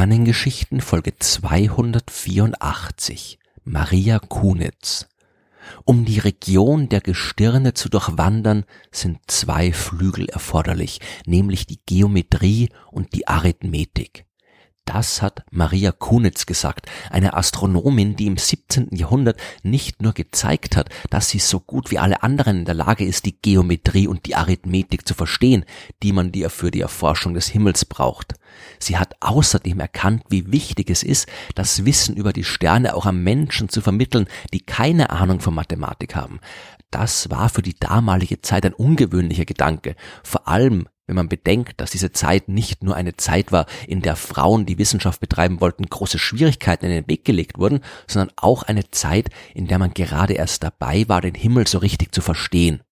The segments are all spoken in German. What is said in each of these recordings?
Sternengeschichten Folge 284 Maria Kunitz Um die Region der Gestirne zu durchwandern, sind zwei Flügel erforderlich, nämlich die Geometrie und die Arithmetik. Das hat Maria Kunitz gesagt, eine Astronomin, die im 17. Jahrhundert nicht nur gezeigt hat, dass sie so gut wie alle anderen in der Lage ist, die Geometrie und die Arithmetik zu verstehen, die man dir für die Erforschung des Himmels braucht. Sie hat außerdem erkannt, wie wichtig es ist, das Wissen über die Sterne auch an Menschen zu vermitteln, die keine Ahnung von Mathematik haben. Das war für die damalige Zeit ein ungewöhnlicher Gedanke, vor allem wenn man bedenkt, dass diese Zeit nicht nur eine Zeit war, in der Frauen, die Wissenschaft betreiben wollten, große Schwierigkeiten in den Weg gelegt wurden, sondern auch eine Zeit, in der man gerade erst dabei war, den Himmel so richtig zu verstehen.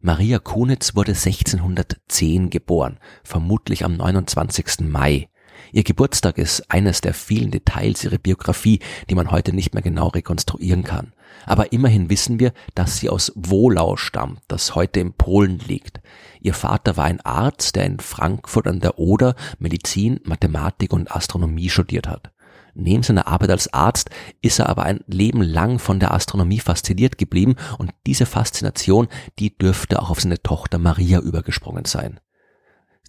Maria Kunitz wurde 1610 geboren, vermutlich am 29. Mai. Ihr Geburtstag ist eines der vielen Details ihrer Biografie, die man heute nicht mehr genau rekonstruieren kann. Aber immerhin wissen wir, dass sie aus Wohlau stammt, das heute in Polen liegt. Ihr Vater war ein Arzt, der in Frankfurt an der Oder Medizin, Mathematik und Astronomie studiert hat. Neben seiner Arbeit als Arzt ist er aber ein Leben lang von der Astronomie fasziniert geblieben und diese Faszination, die dürfte auch auf seine Tochter Maria übergesprungen sein.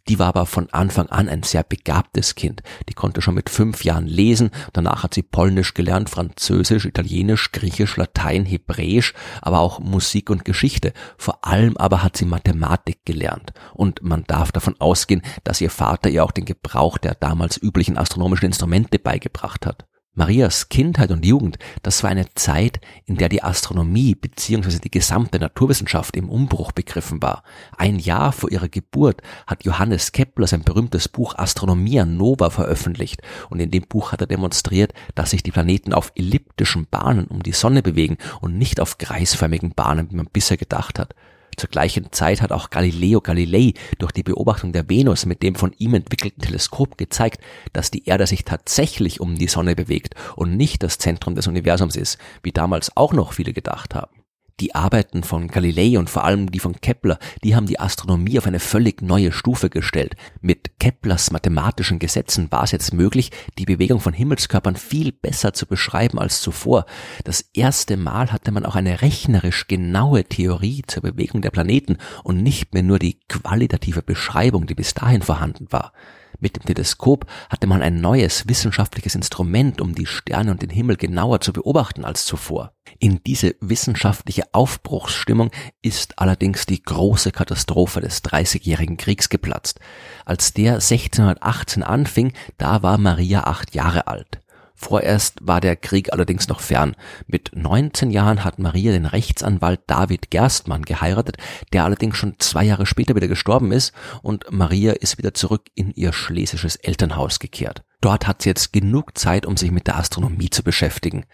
Die war aber von Anfang an ein sehr begabtes Kind. Die konnte schon mit fünf Jahren lesen. Danach hat sie Polnisch gelernt, Französisch, Italienisch, Griechisch, Latein, Hebräisch, aber auch Musik und Geschichte. Vor allem aber hat sie Mathematik gelernt. Und man darf davon ausgehen, dass ihr Vater ihr auch den Gebrauch der damals üblichen astronomischen Instrumente beigebracht hat. Marias Kindheit und Jugend, das war eine Zeit, in der die Astronomie bzw. die gesamte Naturwissenschaft im Umbruch begriffen war. Ein Jahr vor ihrer Geburt hat Johannes Kepler sein berühmtes Buch Astronomia Nova veröffentlicht und in dem Buch hat er demonstriert, dass sich die Planeten auf elliptischen Bahnen um die Sonne bewegen und nicht auf kreisförmigen Bahnen, wie man bisher gedacht hat. Zur gleichen Zeit hat auch Galileo Galilei durch die Beobachtung der Venus mit dem von ihm entwickelten Teleskop gezeigt, dass die Erde sich tatsächlich um die Sonne bewegt und nicht das Zentrum des Universums ist, wie damals auch noch viele gedacht haben. Die Arbeiten von Galilei und vor allem die von Kepler, die haben die Astronomie auf eine völlig neue Stufe gestellt. Mit Keplers mathematischen Gesetzen war es jetzt möglich, die Bewegung von Himmelskörpern viel besser zu beschreiben als zuvor. Das erste Mal hatte man auch eine rechnerisch genaue Theorie zur Bewegung der Planeten und nicht mehr nur die qualitative Beschreibung, die bis dahin vorhanden war. Mit dem Teleskop hatte man ein neues wissenschaftliches Instrument, um die Sterne und den Himmel genauer zu beobachten als zuvor. In diese wissenschaftliche Aufbruchsstimmung ist allerdings die große Katastrophe des Dreißigjährigen Kriegs geplatzt. Als der 1618 anfing, da war Maria acht Jahre alt. Vorerst war der Krieg allerdings noch fern. Mit 19 Jahren hat Maria den Rechtsanwalt David Gerstmann geheiratet, der allerdings schon zwei Jahre später wieder gestorben ist und Maria ist wieder zurück in ihr schlesisches Elternhaus gekehrt. Dort hat sie jetzt genug Zeit, um sich mit der Astronomie zu beschäftigen.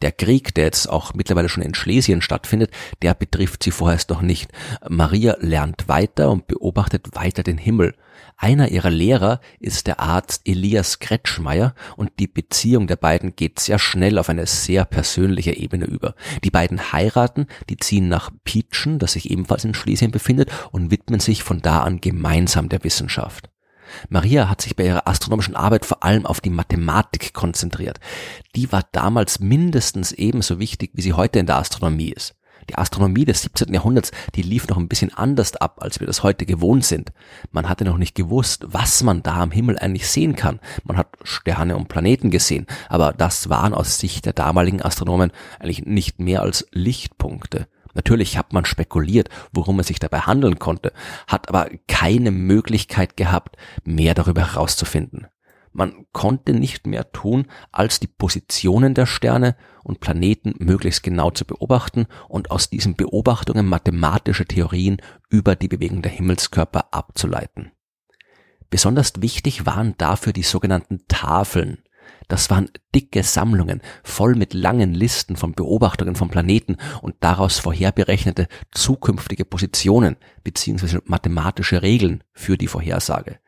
Der Krieg, der jetzt auch mittlerweile schon in Schlesien stattfindet, der betrifft sie vorerst noch nicht. Maria lernt weiter und beobachtet weiter den Himmel. Einer ihrer Lehrer ist der Arzt Elias Kretschmeier und die Beziehung der beiden geht sehr schnell auf eine sehr persönliche Ebene über. Die beiden heiraten, die ziehen nach Pietschen, das sich ebenfalls in Schlesien befindet, und widmen sich von da an gemeinsam der Wissenschaft. Maria hat sich bei ihrer astronomischen Arbeit vor allem auf die Mathematik konzentriert. Die war damals mindestens ebenso wichtig, wie sie heute in der Astronomie ist. Die Astronomie des 17. Jahrhunderts, die lief noch ein bisschen anders ab, als wir das heute gewohnt sind. Man hatte noch nicht gewusst, was man da am Himmel eigentlich sehen kann. Man hat Sterne und Planeten gesehen, aber das waren aus Sicht der damaligen Astronomen eigentlich nicht mehr als Lichtpunkte. Natürlich hat man spekuliert, worum es sich dabei handeln konnte, hat aber keine Möglichkeit gehabt, mehr darüber herauszufinden. Man konnte nicht mehr tun, als die Positionen der Sterne und Planeten möglichst genau zu beobachten und aus diesen Beobachtungen mathematische Theorien über die Bewegung der Himmelskörper abzuleiten. Besonders wichtig waren dafür die sogenannten Tafeln. Das waren dicke Sammlungen, voll mit langen Listen von Beobachtungen von Planeten und daraus vorherberechnete zukünftige Positionen bzw. mathematische Regeln für die Vorhersage.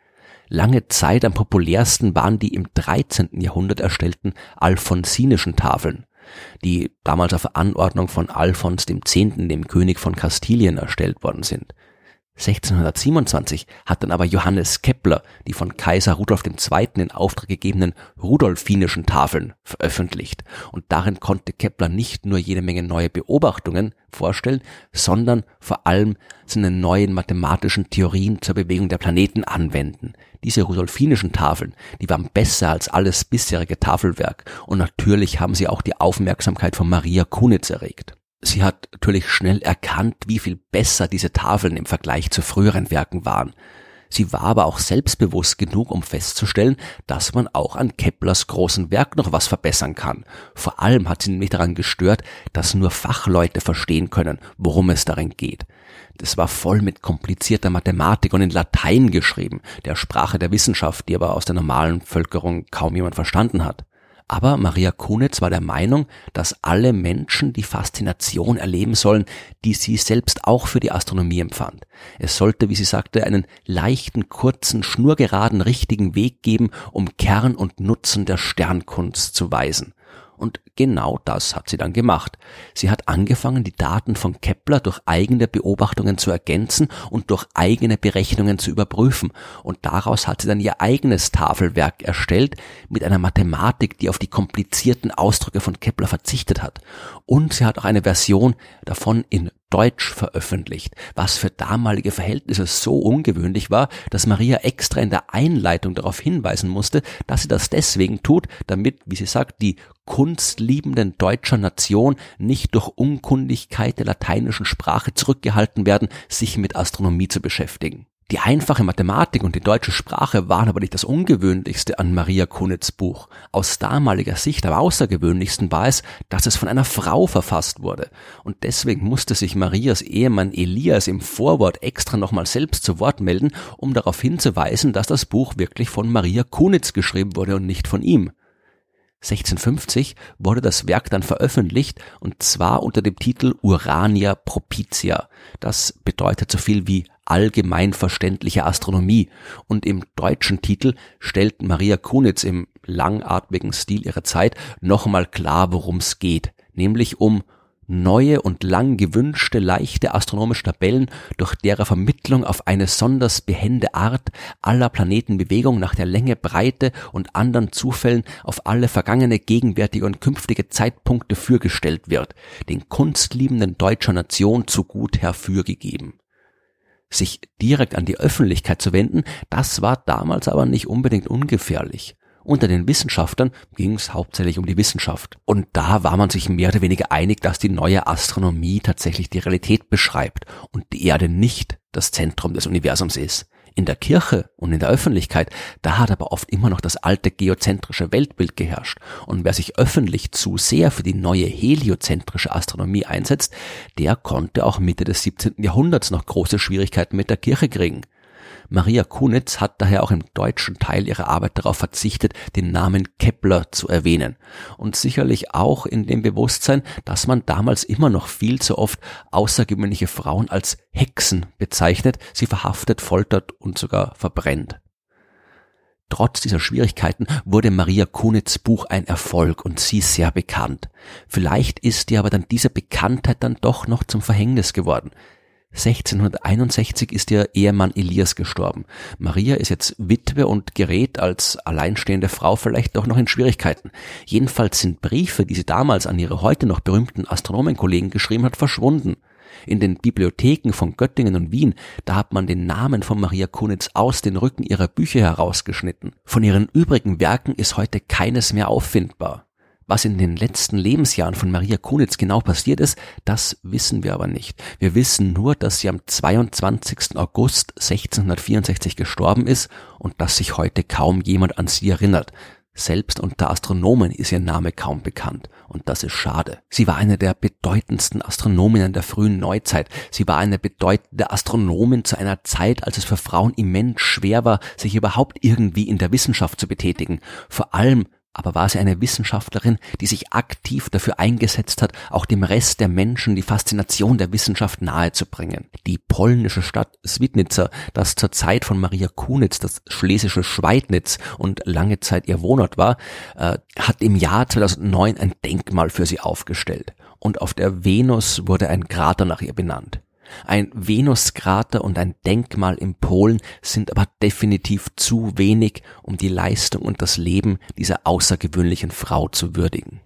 Lange Zeit am populärsten waren die im 13. Jahrhundert erstellten alfonsinischen Tafeln, die damals auf Anordnung von Alfons X., dem König von Kastilien, erstellt worden sind. 1627 hat dann aber Johannes Kepler die von Kaiser Rudolf II. in Auftrag gegebenen Rudolfinischen Tafeln veröffentlicht. Und darin konnte Kepler nicht nur jede Menge neue Beobachtungen vorstellen, sondern vor allem seine neuen mathematischen Theorien zur Bewegung der Planeten anwenden. Diese Rudolfinischen Tafeln, die waren besser als alles bisherige Tafelwerk und natürlich haben sie auch die Aufmerksamkeit von Maria Kunitz erregt. Sie hat natürlich schnell erkannt, wie viel besser diese Tafeln im Vergleich zu früheren Werken waren. Sie war aber auch selbstbewusst genug, um festzustellen, dass man auch an Keplers großen Werk noch was verbessern kann. Vor allem hat sie nämlich daran gestört, dass nur Fachleute verstehen können, worum es darin geht. Das war voll mit komplizierter Mathematik und in Latein geschrieben, der Sprache der Wissenschaft, die aber aus der normalen Völkerung kaum jemand verstanden hat. Aber Maria Kunitz war der Meinung, dass alle Menschen die Faszination erleben sollen, die sie selbst auch für die Astronomie empfand. Es sollte, wie sie sagte, einen leichten, kurzen, schnurgeraden, richtigen Weg geben, um Kern und Nutzen der Sternkunst zu weisen. Und genau das hat sie dann gemacht. Sie hat angefangen, die Daten von Kepler durch eigene Beobachtungen zu ergänzen und durch eigene Berechnungen zu überprüfen. Und daraus hat sie dann ihr eigenes Tafelwerk erstellt mit einer Mathematik, die auf die komplizierten Ausdrücke von Kepler verzichtet hat. Und sie hat auch eine Version davon in Deutsch veröffentlicht, was für damalige Verhältnisse so ungewöhnlich war, dass Maria extra in der Einleitung darauf hinweisen musste, dass sie das deswegen tut, damit, wie sie sagt, die kunstliebenden deutscher Nation nicht durch Unkundigkeit der lateinischen Sprache zurückgehalten werden, sich mit Astronomie zu beschäftigen. Die einfache Mathematik und die deutsche Sprache waren aber nicht das Ungewöhnlichste an Maria Kunitz Buch. Aus damaliger Sicht am außergewöhnlichsten war es, dass es von einer Frau verfasst wurde. Und deswegen musste sich Marias Ehemann Elias im Vorwort extra nochmal selbst zu Wort melden, um darauf hinzuweisen, dass das Buch wirklich von Maria Kunitz geschrieben wurde und nicht von ihm. 1650 wurde das Werk dann veröffentlicht und zwar unter dem Titel Urania Propitia. Das bedeutet so viel wie allgemein verständliche Astronomie und im deutschen Titel stellt Maria Kunitz im langatmigen Stil ihrer Zeit nochmal klar, worum es geht, nämlich um neue und lang gewünschte leichte astronomische Tabellen, durch deren Vermittlung auf eine sonders behende Art aller Planetenbewegung nach der Länge, Breite und anderen Zufällen auf alle vergangene, gegenwärtige und künftige Zeitpunkte fürgestellt wird, den kunstliebenden deutscher Nation zu gut herfürgegeben. Sich direkt an die Öffentlichkeit zu wenden, das war damals aber nicht unbedingt ungefährlich. Unter den Wissenschaftlern ging es hauptsächlich um die Wissenschaft. Und da war man sich mehr oder weniger einig, dass die neue Astronomie tatsächlich die Realität beschreibt und die Erde nicht das Zentrum des Universums ist. In der Kirche und in der Öffentlichkeit, da hat aber oft immer noch das alte geozentrische Weltbild geherrscht. Und wer sich öffentlich zu sehr für die neue heliozentrische Astronomie einsetzt, der konnte auch Mitte des 17. Jahrhunderts noch große Schwierigkeiten mit der Kirche kriegen. Maria Kunitz hat daher auch im deutschen Teil ihrer Arbeit darauf verzichtet, den Namen Kepler zu erwähnen. Und sicherlich auch in dem Bewusstsein, dass man damals immer noch viel zu oft außergewöhnliche Frauen als Hexen bezeichnet, sie verhaftet, foltert und sogar verbrennt. Trotz dieser Schwierigkeiten wurde Maria Kunitz Buch ein Erfolg und sie sehr bekannt. Vielleicht ist ihr aber dann diese Bekanntheit dann doch noch zum Verhängnis geworden. 1661 ist ihr Ehemann Elias gestorben. Maria ist jetzt Witwe und gerät als alleinstehende Frau vielleicht doch noch in Schwierigkeiten. Jedenfalls sind Briefe, die sie damals an ihre heute noch berühmten Astronomenkollegen geschrieben hat, verschwunden. In den Bibliotheken von Göttingen und Wien, da hat man den Namen von Maria Kunitz aus den Rücken ihrer Bücher herausgeschnitten. Von ihren übrigen Werken ist heute keines mehr auffindbar. Was in den letzten Lebensjahren von Maria Kunitz genau passiert ist, das wissen wir aber nicht. Wir wissen nur, dass sie am 22. August 1664 gestorben ist und dass sich heute kaum jemand an sie erinnert. Selbst unter Astronomen ist ihr Name kaum bekannt. Und das ist schade. Sie war eine der bedeutendsten Astronominnen der frühen Neuzeit. Sie war eine bedeutende Astronomin zu einer Zeit, als es für Frauen immens schwer war, sich überhaupt irgendwie in der Wissenschaft zu betätigen. Vor allem aber war sie eine Wissenschaftlerin, die sich aktiv dafür eingesetzt hat, auch dem Rest der Menschen die Faszination der Wissenschaft nahezubringen. Die polnische Stadt Swidnica, das zur Zeit von Maria Kunitz das schlesische Schweidnitz und lange Zeit ihr Wohnort war, äh, hat im Jahr 2009 ein Denkmal für sie aufgestellt. Und auf der Venus wurde ein Krater nach ihr benannt. Ein Venuskrater und ein Denkmal in Polen sind aber definitiv zu wenig, um die Leistung und das Leben dieser außergewöhnlichen Frau zu würdigen.